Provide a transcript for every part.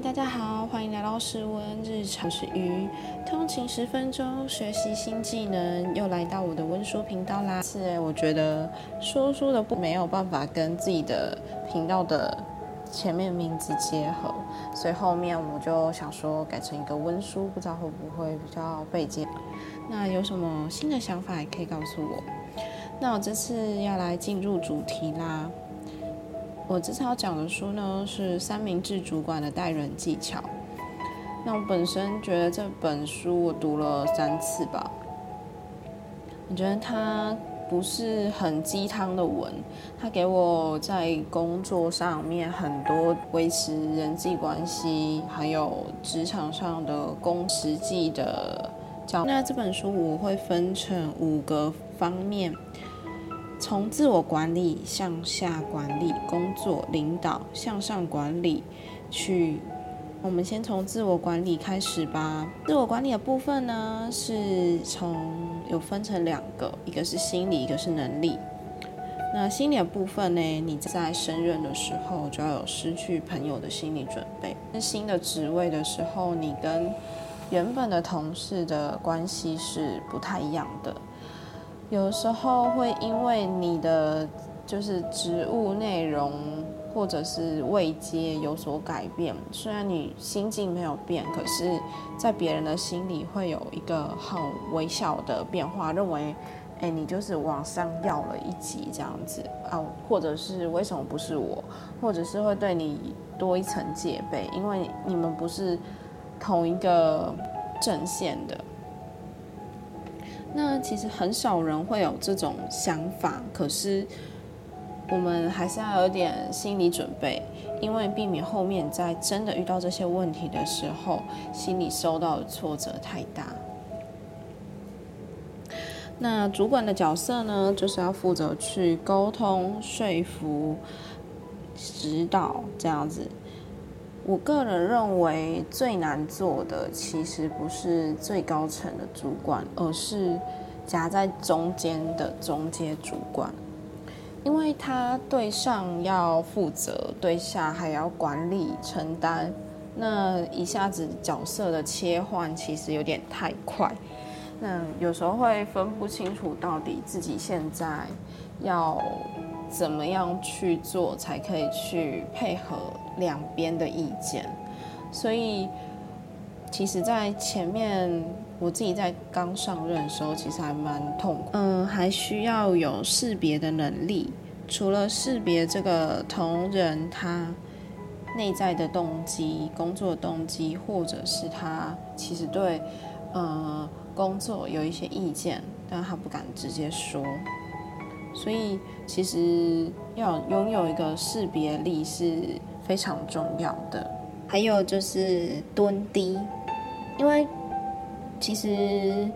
大家好，欢迎来到诗文日常是鱼通勤十分钟学习新技能，又来到我的温书频道啦。是我觉得说书的不没有办法跟自己的频道的前面名字结合，所以后面我就想说改成一个温书，不知道会不会比较被接。那有什么新的想法也可以告诉我。那我这次要来进入主题啦。我这次要讲的书呢是三明治主管的待人技巧。那我本身觉得这本书我读了三次吧，我觉得它不是很鸡汤的文，它给我在工作上面很多维持人际关系，还有职场上的工实际的教。那这本书我会分成五个方面。从自我管理向下管理工作领导向上管理去，我们先从自我管理开始吧。自我管理的部分呢，是从有分成两个，一个是心理，一个是能力。那心理的部分呢，你在升任的时候就要有失去朋友的心理准备。新的职位的时候，你跟原本的同事的关系是不太一样的。有时候会因为你的就是职务内容或者是位阶有所改变，虽然你心境没有变，可是，在别人的心里会有一个很微小的变化，认为，哎，你就是往上要了一级这样子啊，或者是为什么不是我，或者是会对你多一层戒备，因为你们不是同一个阵线的。那其实很少人会有这种想法，可是我们还是要有点心理准备，因为避免后面在真的遇到这些问题的时候，心里受到的挫折太大。那主管的角色呢，就是要负责去沟通、说服、指导这样子。我个人认为最难做的其实不是最高层的主管，而是夹在中间的中阶主管，因为他对上要负责，对下还要管理承担，那一下子角色的切换其实有点太快，那有时候会分不清楚到底自己现在要。怎么样去做才可以去配合两边的意见？所以，其实，在前面我自己在刚上任的时候，其实还蛮痛苦。嗯，还需要有识别的能力。除了识别这个同仁他内在的动机、工作动机，或者是他其实对呃工作有一些意见，但他不敢直接说。所以，其实要拥有一个识别力是非常重要的。还有就是蹲低，因为其实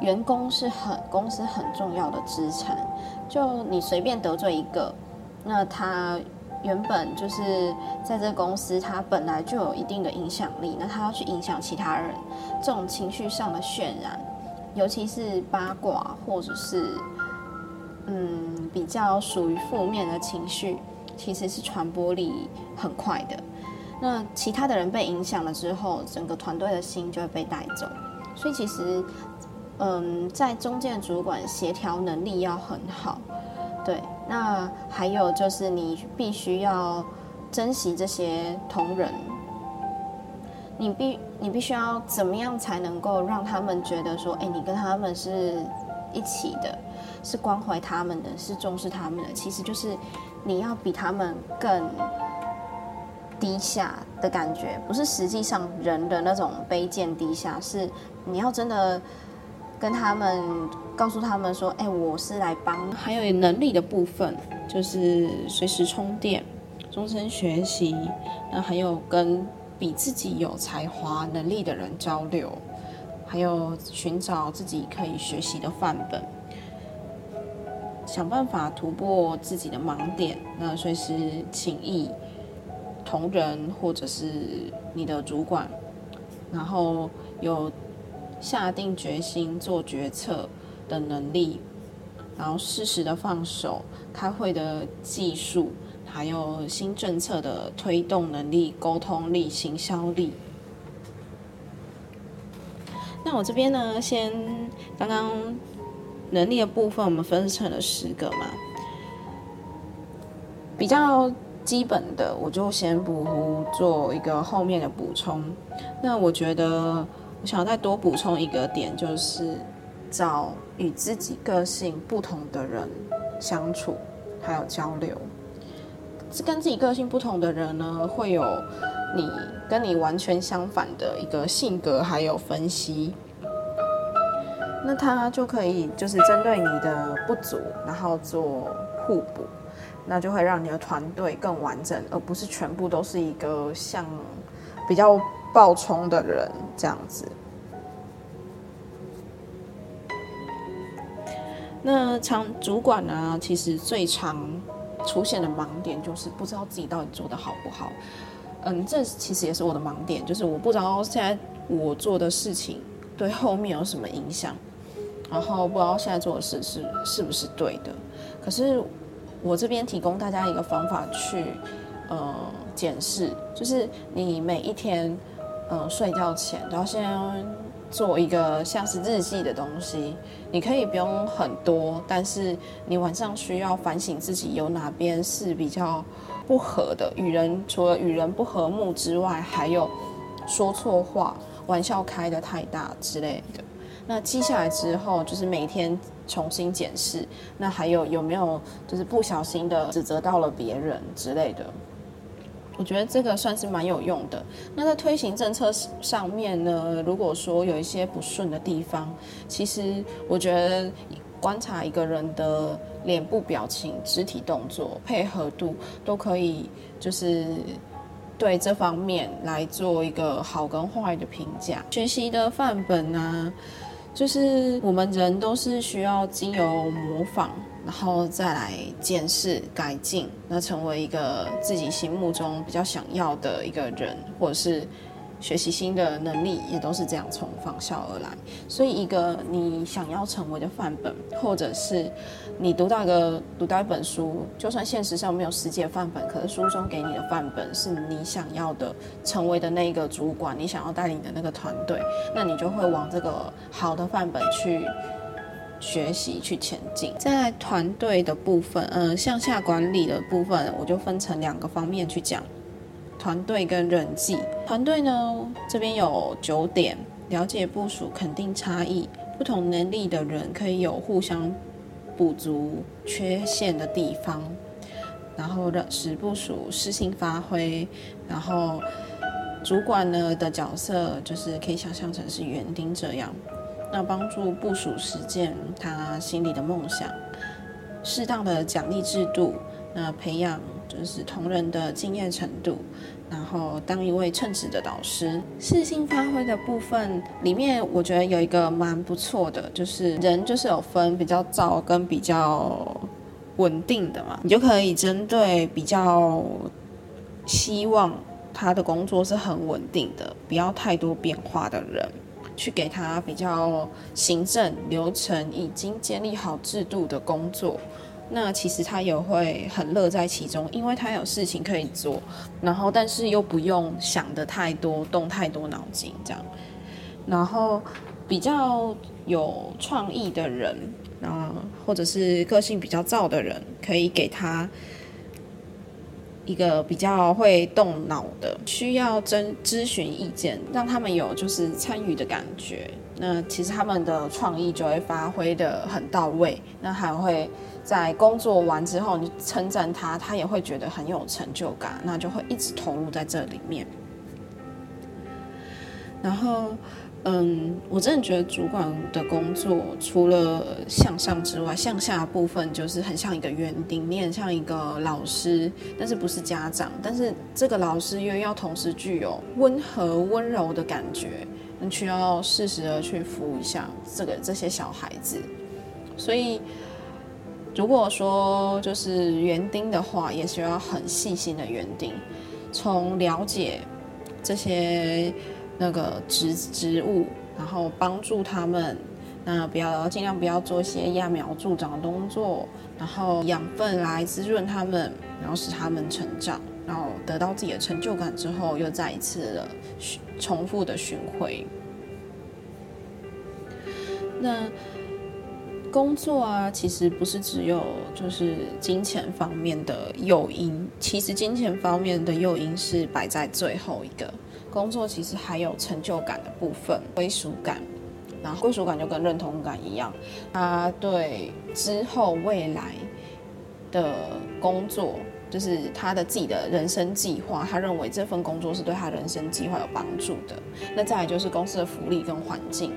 员工是很公司很重要的资产。就你随便得罪一个，那他原本就是在这公司，他本来就有一定的影响力。那他要去影响其他人，这种情绪上的渲染，尤其是八卦或者是。嗯，比较属于负面的情绪，其实是传播力很快的。那其他的人被影响了之后，整个团队的心就会被带走。所以其实，嗯，在中间主管协调能力要很好。对，那还有就是你必须要珍惜这些同仁。你必你必须要怎么样才能够让他们觉得说，哎，你跟他们是一起的。是关怀他们的，是重视他们的。其实就是你要比他们更低下的感觉，不是实际上人的那种卑贱低下，是你要真的跟他们告诉他们说：“哎，我是来帮。”还有能力的部分，就是随时充电、终身学习，那还有跟比自己有才华、能力的人交流，还有寻找自己可以学习的范本。想办法突破自己的盲点，那随时请意同仁或者是你的主管，然后有下定决心做决策的能力，然后适时的放手，开会的技术，还有新政策的推动能力、沟通力、行销力。那我这边呢，先刚刚能力的部分，我们分成了十个嘛，比较基本的，我就先不做一个后面的补充。那我觉得，我想再多补充一个点，就是找与自己个性不同的人相处，还有交流。跟自己个性不同的人呢，会有你跟你完全相反的一个性格，还有分析。那他就可以就是针对你的不足，然后做互补，那就会让你的团队更完整，而不是全部都是一个像比较暴冲的人这样子。那常主管呢，其实最常出现的盲点就是不知道自己到底做的好不好。嗯，这其实也是我的盲点，就是我不知道现在我做的事情对后面有什么影响。然后不知道现在做的事是是不是对的，可是我这边提供大家一个方法去呃检视，就是你每一天嗯睡觉前都要先做一个像是日记的东西，你可以不用很多，但是你晚上需要反省自己有哪边是比较不合的，与人除了与人不和睦之外，还有说错话、玩笑开的太大之类的。那记下来之后，就是每天重新检视。那还有有没有就是不小心的指责到了别人之类的？我觉得这个算是蛮有用的。那在推行政策上面呢，如果说有一些不顺的地方，其实我觉得观察一个人的脸部表情、肢体动作、配合度，都可以就是对这方面来做一个好跟坏的评价。学习的范本呢？就是我们人都是需要经由模仿，然后再来检视、改进，那成为一个自己心目中比较想要的一个人，或者是。学习新的能力也都是这样从仿效而来，所以一个你想要成为的范本，或者是你读到一个读到一本书，就算现实上没有实际范本，可是书中给你的范本是你想要的成为的那个主管，你想要带领的那个团队，那你就会往这个好的范本去学习去前进。在团队的部分，嗯，向下管理的部分，我就分成两个方面去讲。团队跟人际，团队呢这边有九点：了解部署，肯定差异，不同能力的人可以有互相补足缺陷的地方，然后让使部署适性发挥，然后主管呢的角色就是可以想象成是园丁这样，那帮助部署实践他心里的梦想，适当的奖励制度，那培养就是同仁的经验程度。然后当一位称职的导师，适性发挥的部分里面，我觉得有一个蛮不错的，就是人就是有分比较躁跟比较稳定的嘛，你就可以针对比较希望他的工作是很稳定的，不要太多变化的人，去给他比较行政流程已经建立好制度的工作。那其实他也会很乐在其中，因为他有事情可以做，然后但是又不用想的太多，动太多脑筋这样。然后比较有创意的人，啊或者是个性比较躁的人，可以给他一个比较会动脑的，需要征咨询意见，让他们有就是参与的感觉。那其实他们的创意就会发挥的很到位，那还会。在工作完之后，你称赞他，他也会觉得很有成就感，那就会一直投入在这里面。然后，嗯，我真的觉得主管的工作除了向上之外，向下部分就是很像一个园丁，你很像一个老师，但是不是家长，但是这个老师又要同时具有温和温柔的感觉，你需要适时的去服务一下这个这些小孩子，所以。如果说就是园丁的话，也需要很细心的园丁，从了解这些那个植植物，然后帮助他们，那不要尽量不要做一些揠苗助长的动作，然后养分来滋润他们，然后使他们成长，然后得到自己的成就感之后，又再一次的重复的巡回。那工作啊，其实不是只有就是金钱方面的诱因，其实金钱方面的诱因是摆在最后一个。工作其实还有成就感的部分，归属感，然后归属感就跟认同感一样，他对之后未来的工作，就是他的自己的人生计划，他认为这份工作是对他人生计划有帮助的。那再来就是公司的福利跟环境。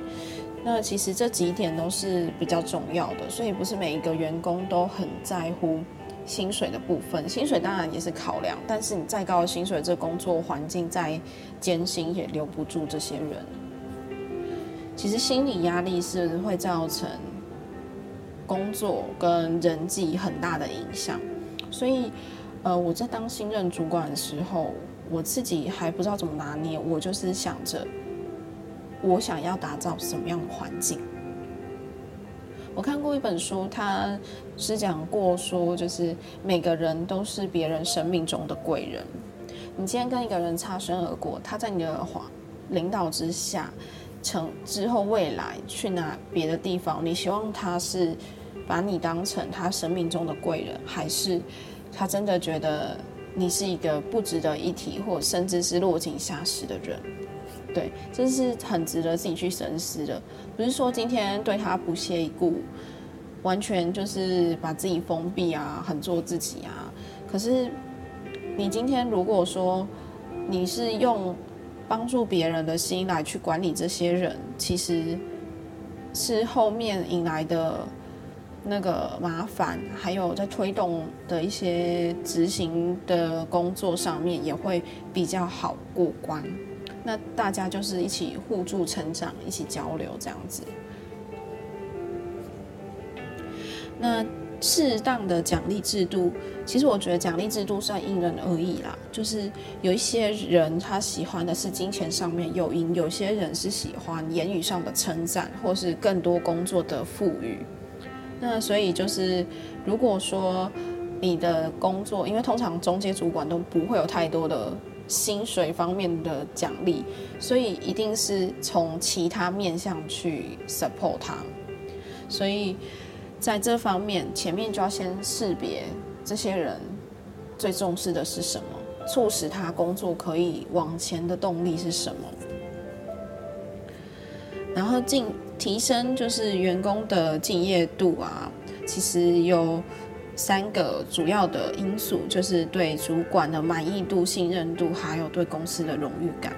那其实这几点都是比较重要的，所以不是每一个员工都很在乎薪水的部分。薪水当然也是考量，但是你再高的薪水，这工作环境再艰辛也留不住这些人。其实心理压力是会造成工作跟人际很大的影响。所以，呃，我在当新任主管的时候，我自己还不知道怎么拿捏，我就是想着。我想要打造什么样的环境？我看过一本书，他是讲过说，就是每个人都是别人生命中的贵人。你今天跟一个人擦身而过，他在你的领导之下，成之后未来去哪别的地方，你希望他是把你当成他生命中的贵人，还是他真的觉得你是一个不值得一提，或甚至是落井下石的人？对，这是很值得自己去深思的。不是说今天对他不屑一顾，完全就是把自己封闭啊，很做自己啊。可是你今天如果说你是用帮助别人的心来去管理这些人，其实是后面引来的那个麻烦，还有在推动的一些执行的工作上面也会比较好过关。那大家就是一起互助成长，一起交流这样子。那适当的奖励制度，其实我觉得奖励制度算因人而异啦。就是有一些人他喜欢的是金钱上面诱因，有些人是喜欢言语上的称赞，或是更多工作的富裕。那所以就是，如果说你的工作，因为通常中介主管都不会有太多的。薪水方面的奖励，所以一定是从其他面向去 support 他。所以在这方面，前面就要先识别这些人最重视的是什么，促使他工作可以往前的动力是什么，然后进提升就是员工的敬业度啊，其实有。三个主要的因素就是对主管的满意度、信任度，还有对公司的荣誉感。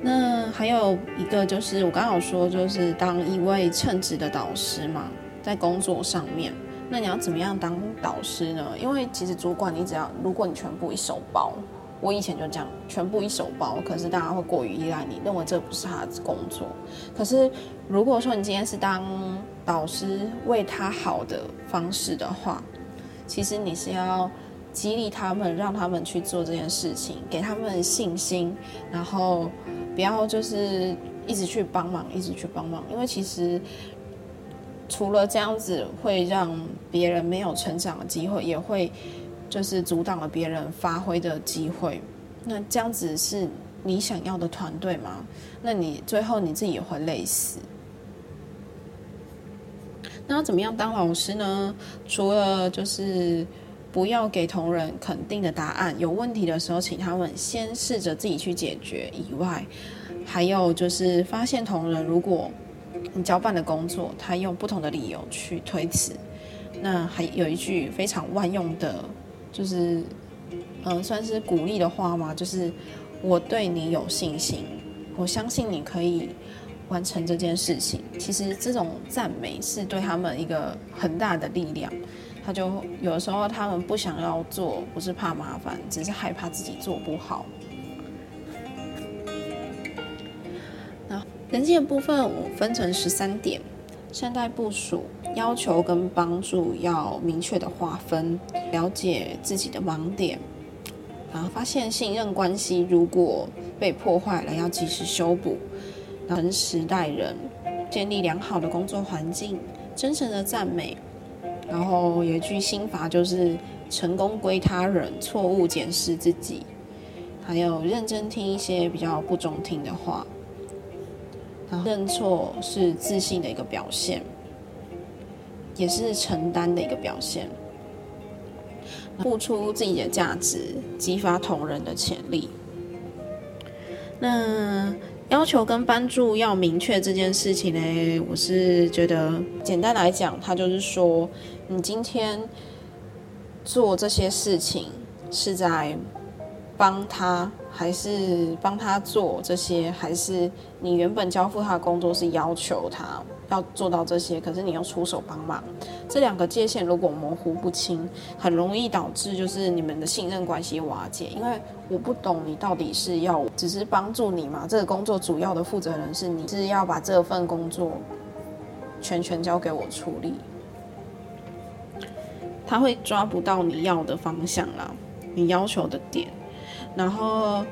那还有一个就是我刚好说，就是当一位称职的导师嘛，在工作上面，那你要怎么样当导师呢？因为其实主管你只要，如果你全部一手包。我以前就这样，全部一手包，可是大家会过于依赖你，认为这不是他的工作。可是如果说你今天是当导师，为他好的方式的话，其实你是要激励他们，让他们去做这件事情，给他们信心，然后不要就是一直去帮忙，一直去帮忙，因为其实除了这样子会让别人没有成长的机会，也会。就是阻挡了别人发挥的机会，那这样子是你想要的团队吗？那你最后你自己也会累死。那要怎么样当老师呢？除了就是不要给同仁肯定的答案，有问题的时候，请他们先试着自己去解决以外，还有就是发现同仁如果你交办的工作，他用不同的理由去推辞，那还有一句非常万用的。就是，嗯，算是鼓励的话嘛。就是我对你有信心，我相信你可以完成这件事情。其实这种赞美是对他们一个很大的力量。他就有时候他们不想要做，不是怕麻烦，只是害怕自己做不好。那人际的部分我分成十三点。善待部署，要求跟帮助要明确的划分，了解自己的盲点，然后发现信任关系如果被破坏了，要及时修补，诚实待人，建立良好的工作环境，真诚的赞美，然后有一句心法就是“成功归他人，错误检视自己”，还有认真听一些比较不中听的话。认错是自信的一个表现，也是承担的一个表现。付出自己的价值，激发同仁的潜力。那要求跟帮助要明确这件事情呢？我是觉得，简单来讲，他就是说，你今天做这些事情是在帮他。还是帮他做这些，还是你原本交付他的工作是要求他要做到这些，可是你要出手帮忙，这两个界限如果模糊不清，很容易导致就是你们的信任关系瓦解。因为我不懂你到底是要只是帮助你吗？这个工作主要的负责人是你，是要把这份工作全权交给我处理，他会抓不到你要的方向啦，你要求的点。然后，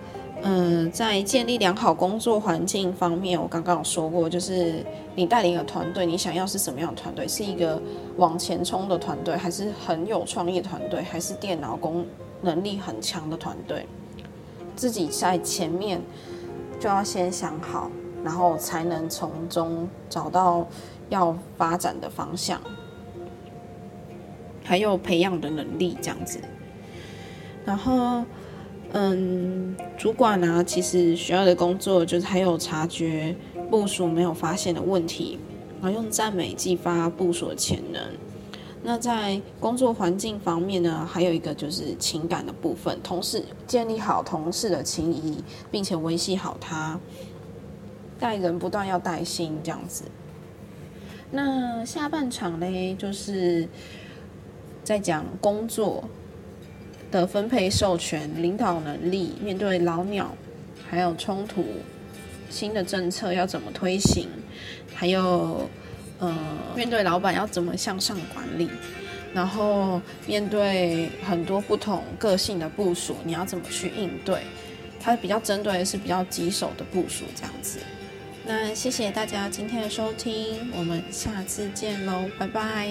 嗯，在建立良好工作环境方面，我刚刚有说过，就是你带领的团队，你想要是什么样的团队？是一个往前冲的团队，还是很有创意团队，还是电脑工能力很强的团队？自己在前面就要先想好，然后才能从中找到要发展的方向，还有培养的能力，这样子，然后。嗯，主管呢，其实需要的工作就是还有察觉部署没有发现的问题，然后用赞美激发部署的潜能。那在工作环境方面呢，还有一个就是情感的部分，同事建立好同事的情谊，并且维系好他，待人不断要带心这样子。那下半场呢，就是在讲工作。的分配授权、领导能力，面对老鸟，还有冲突，新的政策要怎么推行，还有，呃，面对老板要怎么向上管理，然后面对很多不同个性的部署，你要怎么去应对？它比较针对的是比较棘手的部署这样子。那谢谢大家今天的收听，我们下次见喽，拜拜。